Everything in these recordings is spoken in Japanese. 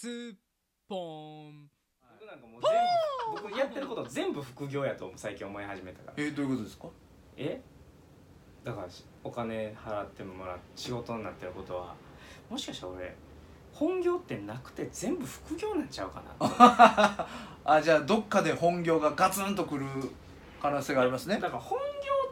スッポン。僕なんかもう全部僕やってること全部副業やと最近思い始めたから。えー、どういうことですか？え？だからしお金払ってもらって仕事になってることはもしかしたら俺本業ってなくて全部副業なんちゃうかな。あじゃあどっかで本業がガツンとくる可能性がありますね。だから本業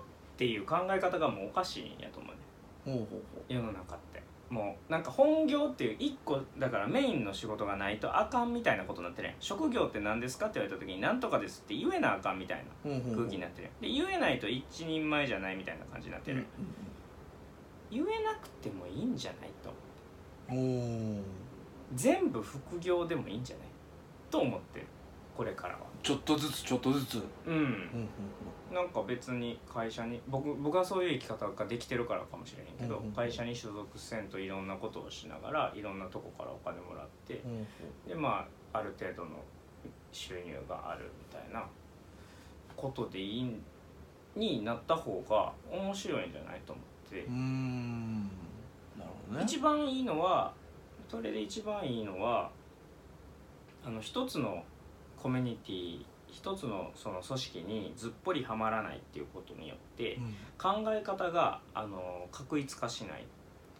っていう考え方がもうおかしいんやと思うね。ほうほうほ世の中ってもうなんか本業っていう一個だからメインの仕事がないとあかんみたいなことになってるやん。職業って何ですかって言われた時に何とかですって言えなあかんみたいな空気になってる。で言えないと一人前じゃないみたいな感じになってる。言えなくてもいいんじゃないとうんうん、おー。全部副業でもいいんじゃない？と思ってるこれからは。ちょっとずつちょっとずつ。うん。うんうんなんか別に会社に僕僕はそういう生き方ができてるからかもしれへんけど、うんうんうん。会社に所属せんといろんなことをしながらいろんなとこからお金もらってうんうん。でまあある程度の収入があるみたいなことでいいんになった方が面白いんじゃないと思って。うー、ん。なるほどね。一番いいのはそれで一番いいのはあの一つのコミュニティ一つのその組織にずっぽりはまらないっていうことによってうん。考え方があの確一化しないっ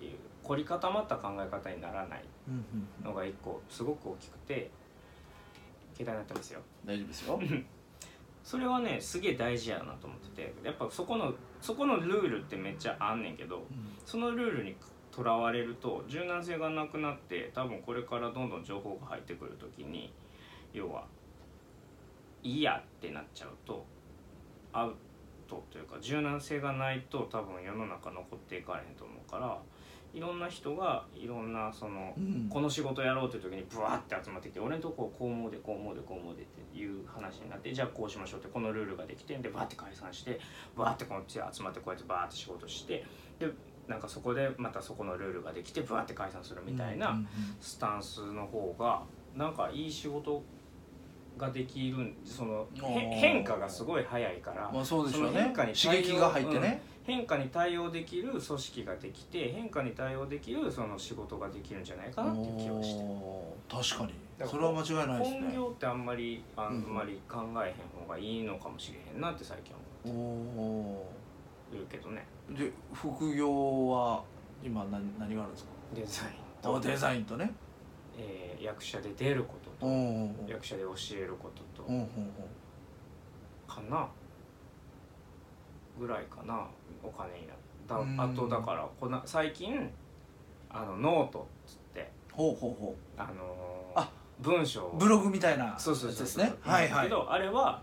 ていう凝り固まった考え方にならないうんうんのが一個すごく大きくて携帯になってますよ。大丈夫ですよ。それはねすげえ大事やなと思っててやっぱそこのそこのルールってめっちゃあんねんけどそのルールにとらわれると柔軟性がなくなって多分これからどんどん情報が入ってくる時に要はいいやってなっちゃうとアウトというか柔軟性がないと多分世の中残っていかれへんと思うからいろんな人がいろんなそのうん。この仕事やろうという時にブワーって集まってきて俺のとここう思うでこう思うでこう思うでっていう話になってじゃあこうしましょうってこのルールができてでバーって解散してバーってこっち集まってこうやってバーって仕事してでなんかそこでまたそこのルールができてバーって解散するみたいなスタンスの方がなんかいい仕事ができるんその変化がすごい早いからまあそうでしょうその変ね化に刺激が入ってね、変化に対応できる組織ができて変化に対応できるその仕事ができるんじゃないかなっていう気はして確かに。それは間違いないです本ね業ってあんまりあうん。んまり考えへん方がいいのかもしれへんなって最近お思おうけどね。ーで副業は今何何があるんですか？デザインと。あデザインとね。えー役者で出ること。おとお役者で教えることとかな。ぐらいかなお金になだうん。あとだからこな最近あのノートっつってほうほうほあのーあ文章ブログみたいなそうそうそうですね。はいはい。けどあれは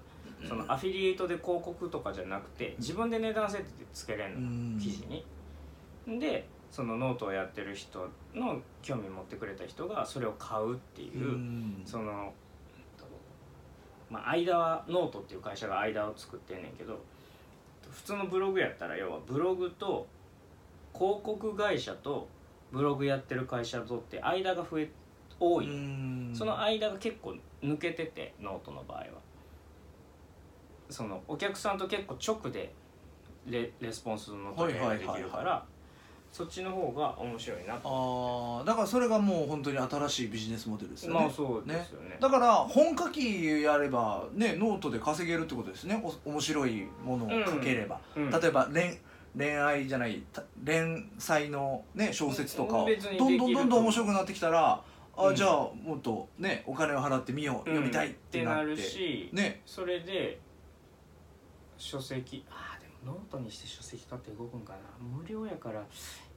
そのアフィリエイトで広告とかじゃなくて自分で値段設定つけれんうのん。記事に。でそのノートをやってる人の興味持ってくれた人がそれを買うっていう、うん。そのまあ間はノートっていう会社が間を作ってんねんけど普通のブログやったら要はブログと広告会社とブログやってる会社とって間が増え多い。その間が結構抜けててノートの場合は。そのお客さんと結構直でレレスポンスの取り合いができるからそっちの方が面白いなとああだからそれがもう本当に新しいビジネスモデルですよね、まあそうですよね。だから本書きやればねノートで稼げるってことですね。お面白いものを書ければ、うん例えば恋恋愛じゃないた連載の、ね、小説とかどんどんどんどん面白くなってきたらあ、うん。じゃあもっとねお金を払ってみよう、読みたいってなって。るし、ね。それで書籍ノートにして書籍化って動くんかな？無料やから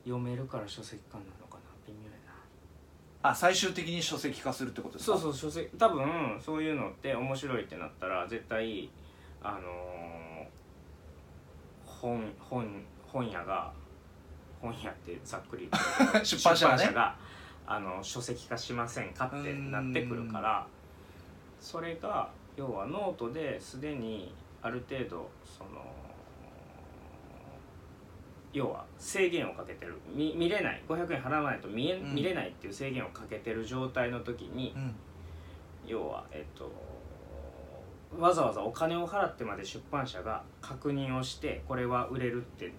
読めるから書籍化なのかな？微妙やな。あ最終的に書籍化するってことですか？そうそう書籍多分そういうのって面白いってなったら絶対あのー本本本屋が本屋ってざっくり 出版社がね。あの書籍化しませんかってなってくるからそれが要はノートですでにある程度その要は制限をかけてる。見見れない。500円払わないと見え、うん。見れないっていう制限をかけてる状態の時にうん。要はえっとわざわざお金を払ってまで出版社が確認をしてこれは売れるって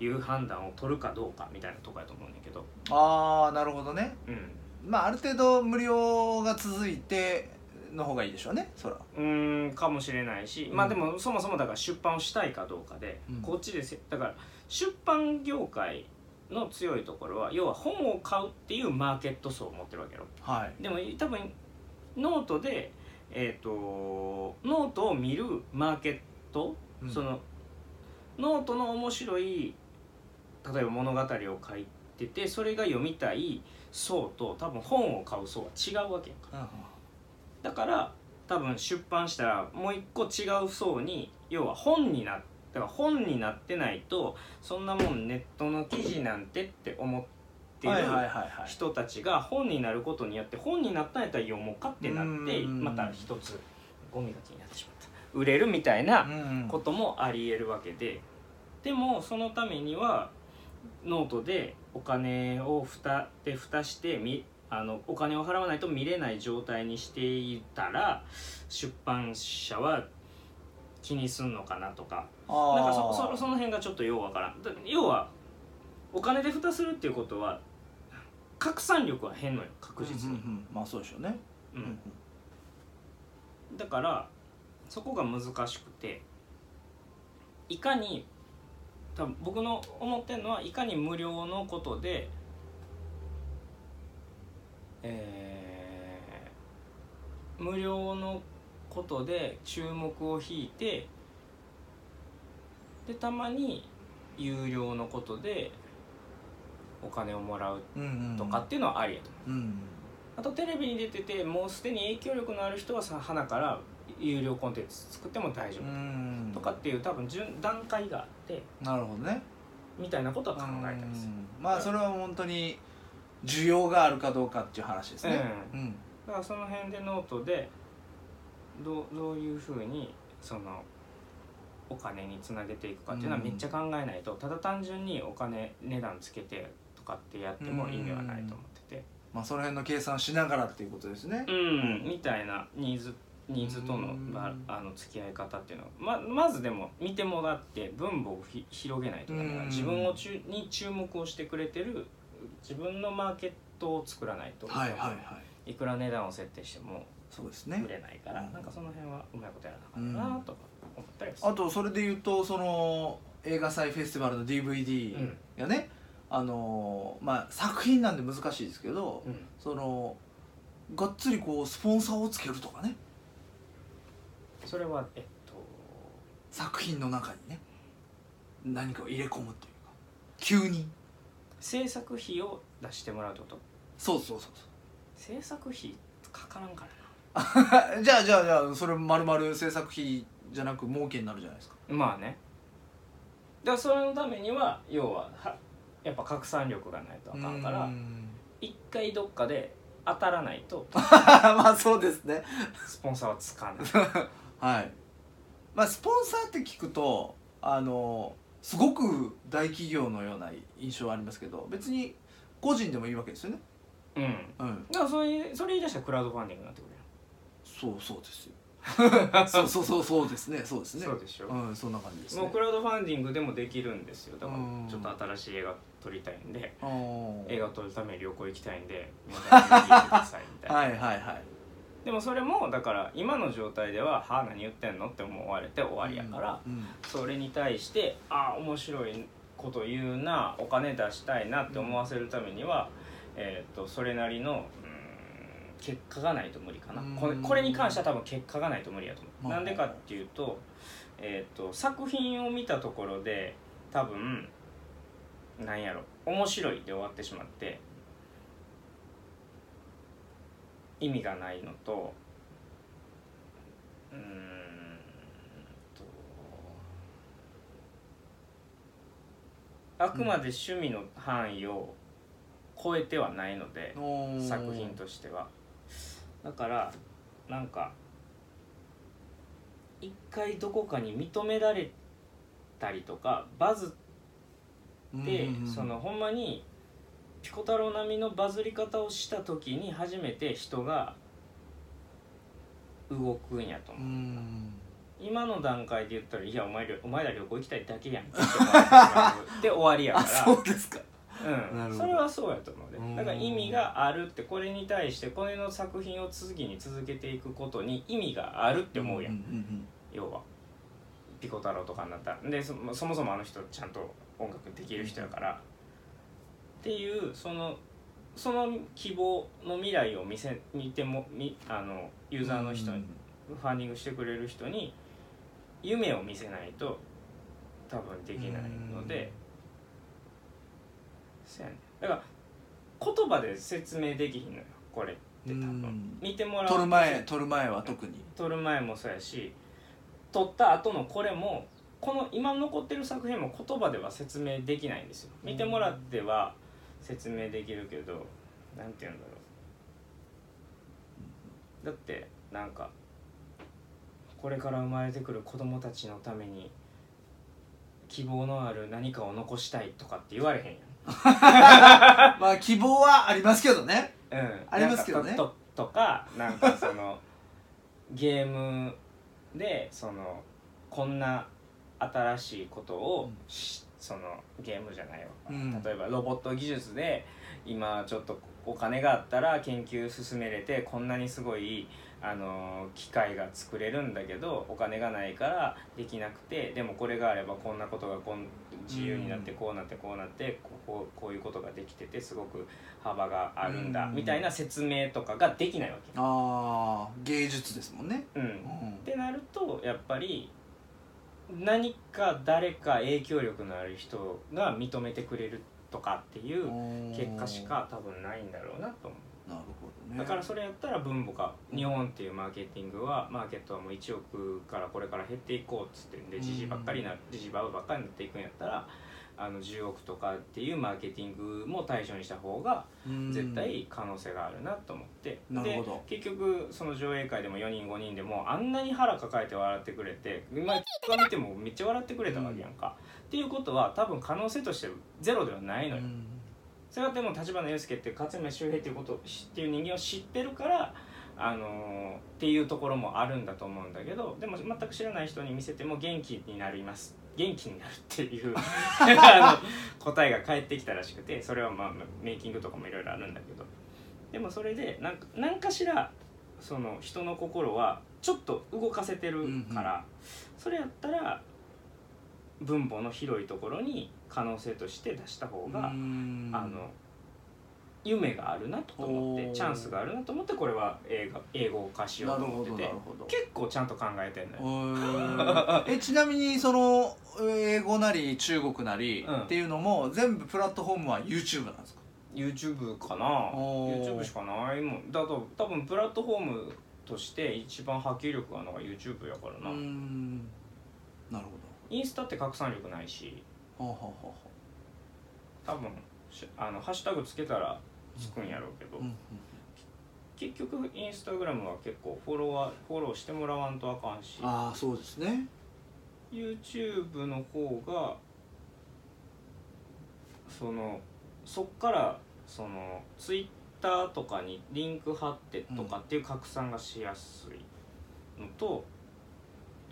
いう判断を取るかどうかみたいなとこやと思うんだけど、ああなるほどね。うん、まあある程度無料が続いての方がいいでしょうねそら。うーんかもしれないし、うん。まあでもそもそもだから出版をしたいかどうかで、うん。こっちですよ。だから出版業界の強いところは要は本を買うっていうマーケット層を持ってるわけよ。はい。でも多分ノートでえっ、とノートを見るマーケット、うん。そのノートの面白い例えば物語を書いててそれが読みたい層と多分本を買う層は違うわけやんかだから多分出版したらもう一個違う層に要は本になだから本になってないとそんなもんネットの記事なんてって思ってる人たちが本になることによって本になったんやったら読もうかってなってうん。また一つゴミが気になってしまった。売れるみたいなうんこともありえるわけで。でもそのためにはノートでお金を蓋で蓋してみあのお金を払わないと見れない状態にしていたら出版社は気にすんのかなとか。なんかそそその辺がちょっとようわからん。だ要はお金で蓋するっていうことは拡散力は変のよ確実に、うんうんうん。まあそうでしょうね。うん。だからそこが難しくていかに多分僕の思ってるのはいかに無料のことでえー無料のことで注目を引いてでたまに有料のことでお金をもらううんうんとかっていうのはありやと思う。うんあとテレビに出ててもうすでに影響力のある人はさ花から有料コンテンツ作っても大丈う夫んとかっていう多分順段階があってなるほどね。みたいなことは考えたりする。うん。まあそれは本当に需要があるかどうかっていう話ですね。ううん。だからその辺でノートでどうどういうふうにそのお金につなげていくかっていうのはうん。めっちゃ考えないとただ単純にお金値段つけてとかってやっても意味はないと思ってて。まあその辺の計算しながらっていうことですね。うん。みたいなニーズニーズとのうん。ばあの付き合い方っていうのはままずでも見てもらって分母をひ広げないとダメだ。うん。自分を中に注目をしてくれてる自分のマーケットを作らないと、はいはいはい。いくら値段を設定してもそうですね。売れないから、うん。なんかその辺はうまいことやらなあかったなとか思ったりする。あとそれで言うとその映画祭フェスティバルの DVD うん。がね、あのーまあ作品なんで難しいですけど、うん。そのがっつりこうスポンサーをつけるとかね。それはえっと作品の中にね何かを入れ込むというか急に制作費を出してもらうってこと？そうそうそう制作費かからんからそう じゃあじゃあじゃあそれ丸々制作費じゃなく儲けになるじゃないですか。なまあね。だからそれのためには要ははやっぱ拡散力がないとあかんからうん。一回どっかで当たらないと まあそうですね。スポンサーはつかない。はい。まあスポンサーって聞くとあのすごく大企業のような印象はありますけど別に個人でもいいわけですよね。うん。うん。だからそれそれ言い出したらクラウドファンディングになってくるそうそうですよ。そうそうそうそうですね。そうですね。そうでしょ。うんそんな感じですね。もうクラウドファンディングでもできるんですよ。だからうん。ちょっと新しい映画撮りたいんで。あー。映画を撮るために旅行行きたいんで。皆さん見に行ってくださいみたいな。はいはいはいでもそれもだから今の状態では「はあ何言ってんの?」って思われて終わりやから、うんそれに対して「ああ面白いこと言うなお金出したいな」って思わせるためには、えー、とそれなりの結果がないと無理かな。うん。これこれに関しては多分結果がないと無理やと思う、まあ。なんでかっていうと,、えー、と作品を見たところで多分なんやろ面白いで終わってしまって意味がないのとうーんとあくまで趣味の範囲を超えてはないので、作品としては。だからなんか一回どこかに認められたりとかバズって、そのほんまにピコ太郎並みのバズり方をした時に初めて人が動くんやとう思う、ん。今の段階で言ったら「いやお前お前ら旅行行きたいだけやん」って終わりやあから。そうですか。うん、それはそうやと思ううん。ねだから意味があるってこれに対してこれの作品を次に続けていくことに意味があるって思うやん、要は。ピコ太郎とかになったら。でそそもそもあの人ちゃんと音楽できる人やから、っていうそのその希望の未来を見せ見てもみあのユーザーの人に、ファンディングしてくれる人に夢を見せないと多分できないので、そうやねだから言葉で説明できひんのよこれって多分、うん。見てもらう。撮る前撮る前は特に。撮る前もそうやし撮った後のこれもこの今残ってる作品も言葉では説明できないんですよ。見てもらっては説明できるけどなんて言うんだろう。だってなんかこれから生まれてくる子供たちのために希望のある何かを残したいとかって言われへんやん。まあ希望はありますけどね。うん、ありますけどね。とととかなんかその ゲームでそのこんな新しいことをし、そのゲームじゃないわ、うん。例えばロボット技術で今ちょっとお金があったら研究進めれてこんなにすごいあの機械が作れるんだけどお金がないからできなくてでもこれがあればこんなことがこん自由になってうんこうなってこうなってこここういうことができててすごく幅があるんだうん。みたいな説明とかができないわけ。ああ芸術ですもんね。うん、っうん。てなるとやっぱり何か誰か影響力のある人が認めてくれるとかっていう結果しか多分ないんだろうなと思う。なるほどね。だからそれやったら分母か日本っていうマーケティングはマーケットはもう1億からこれから減っていこうっつってんでジジばっかりなジジババばっかりになっていくんやったらあの10億とかっていうマーケティングも対象にした方がうん。絶対可能性があるなと思って、なるほど。で結局その上映会でも4人5人でもあんなに腹抱えて笑ってくれて今が見てもめっちゃ笑ってくれたわけやんか、っていうことは多分可能性としてゼロではないのよ、うん。それはでも立花祐介っていう勝山周平っていうことっていう人間を知ってるからあのーっていうところもあるんだと思うんだけどでも全く知らない人に見せても元気になります元気になるっていう あの答えが返ってきたらしくてそれはまあメイキングとかもいろいろあるんだけど。でもそれでなんか何かしらその人の心はちょっと動かせてるから、それやったら分母の広いところに可能性として出した方が、うん。あの夢があるなと思ってチャンスがあるなと思ってこれは映画英語化しようと思ってなて結構ちゃんと考えてんのよ。えちなみにその英語なり中国なりうん。っていうのも全部プラットフォームは YouTube なんですか？YouTube かな。おー。YouTube しかないもん。だと多分プラットフォームとして一番波及力があるのが YouTube やからな、うん。なるほインスタって拡散力ないし。どはあはあ多分しあのハッシュタグつけたらつくんやろうけど、あうん結局インスタグラムは結構フォロワーフォローしてもらわんとあかんし。ああそうですね YouTube の方がそのそっからその Twitter とかにリンク貼ってとかっていう拡散がしやすいのと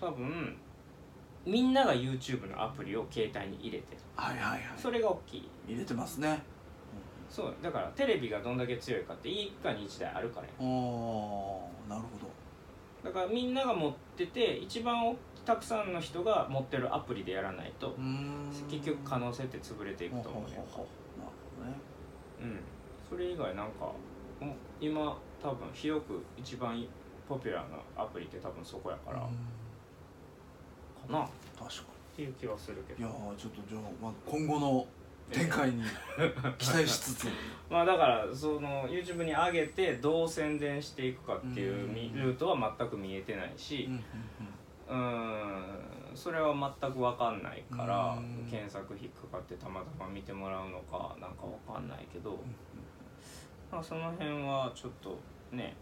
多分みんなが YouTube のアプリを携帯に入れてる。はいはいはい。それが大きい。入れてますね。そう。だからテレビがどんだけ強いかって一家に一台あるからや。おーなるほど。だからみんなが持ってて一番たくさんの人が持ってるアプリでやらないと結局可能性って潰れていくと思うね。なるほどね。うん。それ以外なんか今多分広く一番ポピュラーなアプリって多分そこやから、かな。っ確かていう気はするけど。にいやーちょっとじゃあ、まあ、今後の展開に 期待しつつ。まあだからその YouTube に上げてどう宣伝していくかっていうルートは全く見えてないしうんうんうんそれは全く分かんないからうん。検索引っかかってたまたま見てもらうのかなんか分かんないけど、まあ、その辺はちょっとね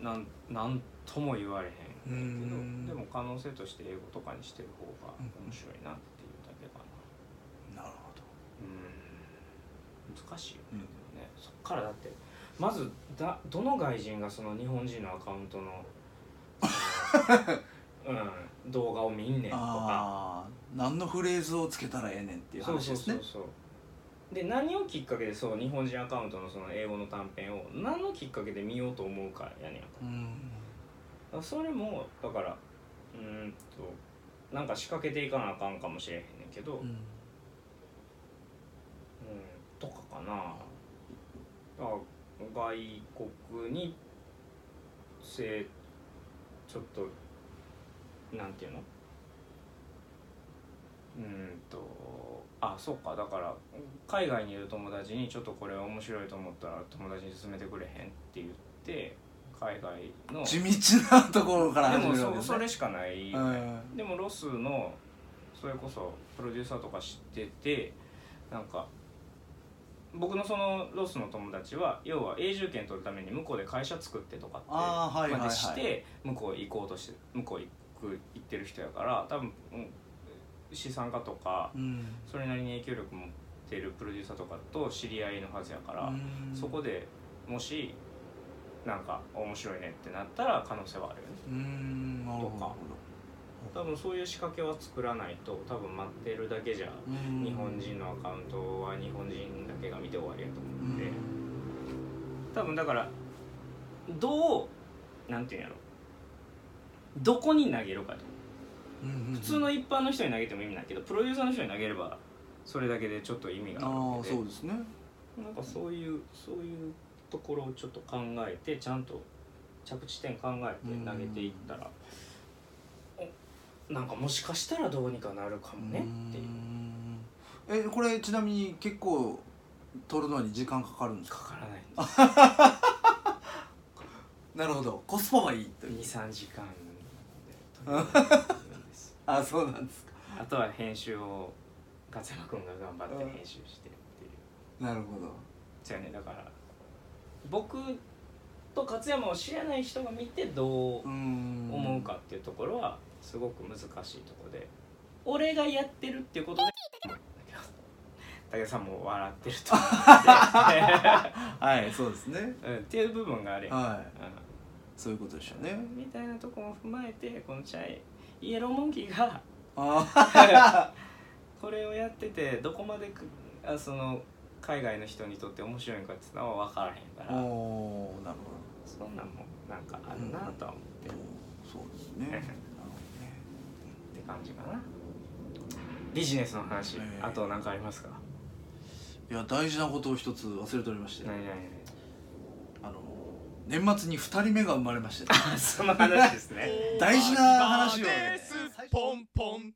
なんなんとも言われへんけどうん。でも可能性として英語とかにしてる方が面白いなっていうだけかな。なるほど。うん。難しいよね,、うんでもね。そっからだってまずだどの外人がその日本人のアカウントの うん、動画を見んねんとか。ああ何のフレーズをつけたらええねんっていう話ですね。そうそうそうで何をきっかけでそう日本人アカウントのその英語の短編を何のきっかけで見ようと思うかやねんか。うんそれもだからうーんとなんか仕掛けていかなあかんかもしれへんねんけど、うん。うんとかかな。だから外国にせちょっとなんていうの？うーんとあそうか。だから海外にいる友達にちょっとこれ面白いと思ったら友達に勧めてくれへんって言って海外の地道なところからでも始めるわけですねそそれしかない、うん。でもロスのそれこそプロデューサーとか知っててなんか僕のそのロスの友達は要は永住権取るために向こうで会社作ってとかってあーはいはいはい。までして向こう行こうとして向こう行く行ってる人やから多分、うん資産家とかうん。それなりに影響力持ってるプロデューサーとかと知り合いのはずやから、うん。そこでもしなんか面白いねってなったら可能性はあるよね。うん。とか。多分そういう仕掛けは作らないと多分待ってるだけじゃうん。日本人のアカウントは日本人だけが見て終わりやと思うんで、多分だからどうなんていうんやろどこに投げるかと。うん普通の一般の人に投げても意味ないけどプロデューサーの人に投げればそれだけでちょっと意味があるので。そうですね。なんかそういうそういうところをちょっと考えてちゃんと着地点考えて投げていったら、おなんかもしかしたらどうにかなるかもねっていう。うん。えこれちなみに結構撮るのに時間かかるんですか？かからないんです。なるほど。コスパはいいという。23時間 あそうなんですか。あとは編集を勝山君が頑張って編集してっていう。なるほど。そうやねだから僕と勝山を知らない人が見てどううん思うかっていうところはすごく難しいところで俺がやってるっていうことで武田さんも笑ってると思 はいそうですね。うんで、うん、っていう部分があれ、はい。うんそういうことでしょうね。みたいなとこも踏まえてこのチャイイエローモンキーがあ これをやっててどこまでくあその海外の人にとって面白いんかっていうのは分からへんかあら。おーなるそんなんもなんかあるなとは思って。る、ほどそうですね。なるほどね。って感じかな。ビジネスの話、ええあと何かありますか？いや大事なことを一つ忘れておりまして。何々あの年末に二人目が生まれまして。その話ですね。大事な話をね。です。ポンポン